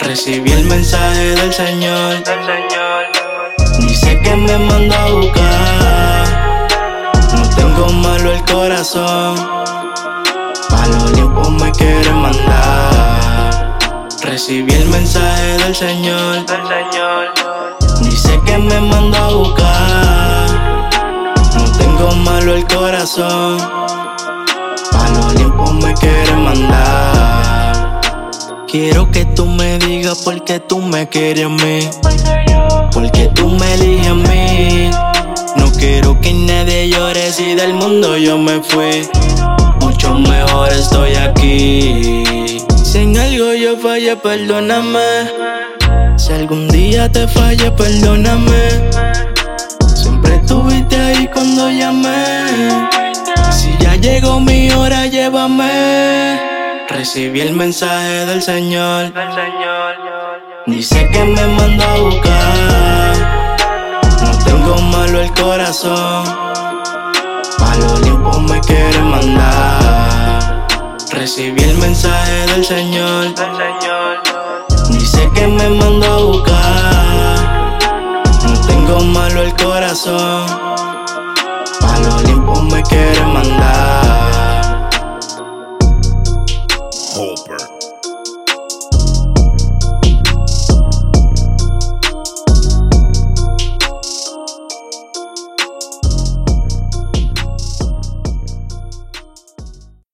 Recibí el mensaje del Señor. Dice que me manda a buscar. No tengo malo el corazón. Pa' los tiempos me quiere mandar. Recibí el mensaje del Señor. Del Señor. Dice que me manda a buscar. No tengo malo el corazón. Pa' los tiempos Quiero que tú me digas por qué tú me quieres a mí. Porque tú me eliges a mí. No quiero que nadie llore si del mundo yo me fui. Mucho mejor estoy aquí. Si en algo yo fallé, perdóname. Si algún día te fallé, perdóname. Siempre estuviste ahí cuando llamé. Si ya llegó mi hora, llévame. Recibí el mensaje del Señor. Dice que me mandó a buscar. No tengo malo el corazón. A lo limpio me quiere mandar. Recibí el mensaje del Señor. Dice que me mandó a buscar. No tengo malo el corazón. Me quiere mandar. Hopper.